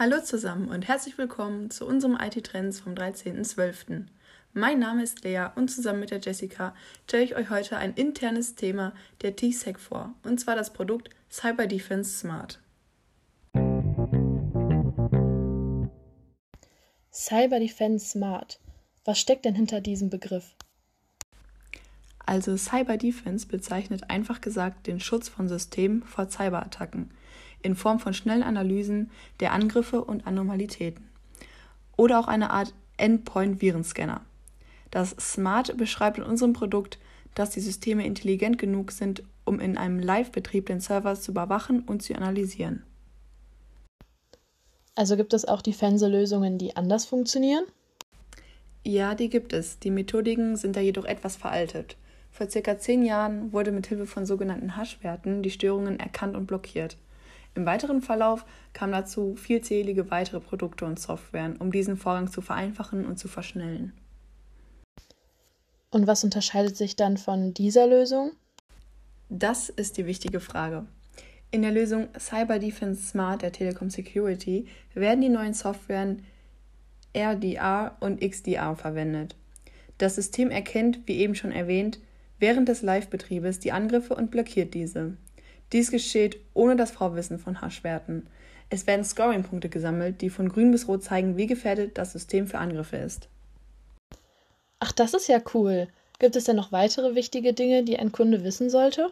Hallo zusammen und herzlich willkommen zu unserem IT-Trends vom 13.12. Mein Name ist Lea und zusammen mit der Jessica stelle ich euch heute ein internes Thema der T-Sec vor, und zwar das Produkt Cyber Defense Smart. Cyber Defense Smart. Was steckt denn hinter diesem Begriff? Also Cyber Defense bezeichnet einfach gesagt den Schutz von Systemen vor Cyberattacken in Form von schnellen Analysen der Angriffe und Anomalitäten. Oder auch eine Art Endpoint-Virenscanner. Das Smart beschreibt in unserem Produkt, dass die Systeme intelligent genug sind, um in einem Live-Betrieb den Server zu überwachen und zu analysieren. Also gibt es auch Defense-Lösungen, die anders funktionieren? Ja, die gibt es. Die Methodiken sind da jedoch etwas veraltet. Vor circa zehn Jahren wurde mit Hilfe von sogenannten Hash-Werten die Störungen erkannt und blockiert. Im weiteren Verlauf kamen dazu vielzählige weitere Produkte und Softwaren, um diesen Vorgang zu vereinfachen und zu verschnellen. Und was unterscheidet sich dann von dieser Lösung? Das ist die wichtige Frage. In der Lösung Cyber Defense Smart der Telekom Security werden die neuen Softwaren RDR und XDR verwendet. Das System erkennt, wie eben schon erwähnt, während des Live-Betriebes die Angriffe und blockiert diese. Dies geschieht ohne das Vorwissen von Haschwerten. Es werden Scoring-Punkte gesammelt, die von grün bis rot zeigen, wie gefährdet das System für Angriffe ist. Ach, das ist ja cool. Gibt es denn noch weitere wichtige Dinge, die ein Kunde wissen sollte?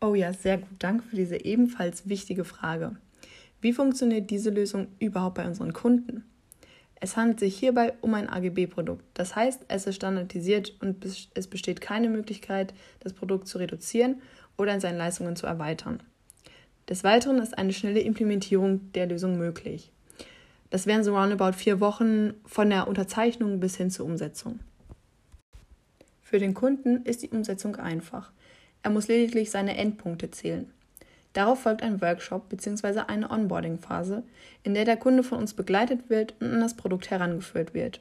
Oh ja, sehr gut. Danke für diese ebenfalls wichtige Frage. Wie funktioniert diese Lösung überhaupt bei unseren Kunden? Es handelt sich hierbei um ein AGB-Produkt. Das heißt, es ist standardisiert und es besteht keine Möglichkeit, das Produkt zu reduzieren oder in seinen Leistungen zu erweitern. Des Weiteren ist eine schnelle Implementierung der Lösung möglich. Das wären so roundabout vier Wochen von der Unterzeichnung bis hin zur Umsetzung. Für den Kunden ist die Umsetzung einfach. Er muss lediglich seine Endpunkte zählen. Darauf folgt ein Workshop bzw. eine Onboarding-Phase, in der der Kunde von uns begleitet wird und an das Produkt herangeführt wird.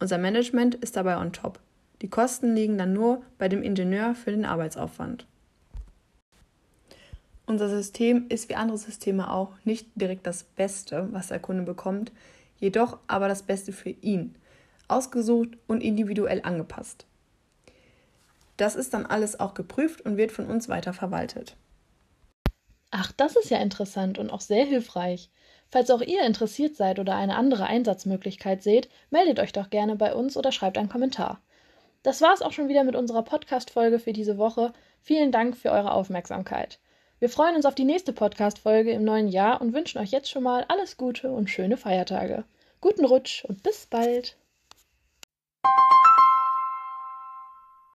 Unser Management ist dabei on top. Die Kosten liegen dann nur bei dem Ingenieur für den Arbeitsaufwand. Unser System ist wie andere Systeme auch nicht direkt das Beste, was der Kunde bekommt, jedoch aber das Beste für ihn, ausgesucht und individuell angepasst. Das ist dann alles auch geprüft und wird von uns weiter verwaltet. Ach, das ist ja interessant und auch sehr hilfreich. Falls auch ihr interessiert seid oder eine andere Einsatzmöglichkeit seht, meldet euch doch gerne bei uns oder schreibt einen Kommentar. Das war es auch schon wieder mit unserer Podcast-Folge für diese Woche. Vielen Dank für eure Aufmerksamkeit. Wir freuen uns auf die nächste Podcast-Folge im neuen Jahr und wünschen euch jetzt schon mal alles Gute und schöne Feiertage. Guten Rutsch und bis bald!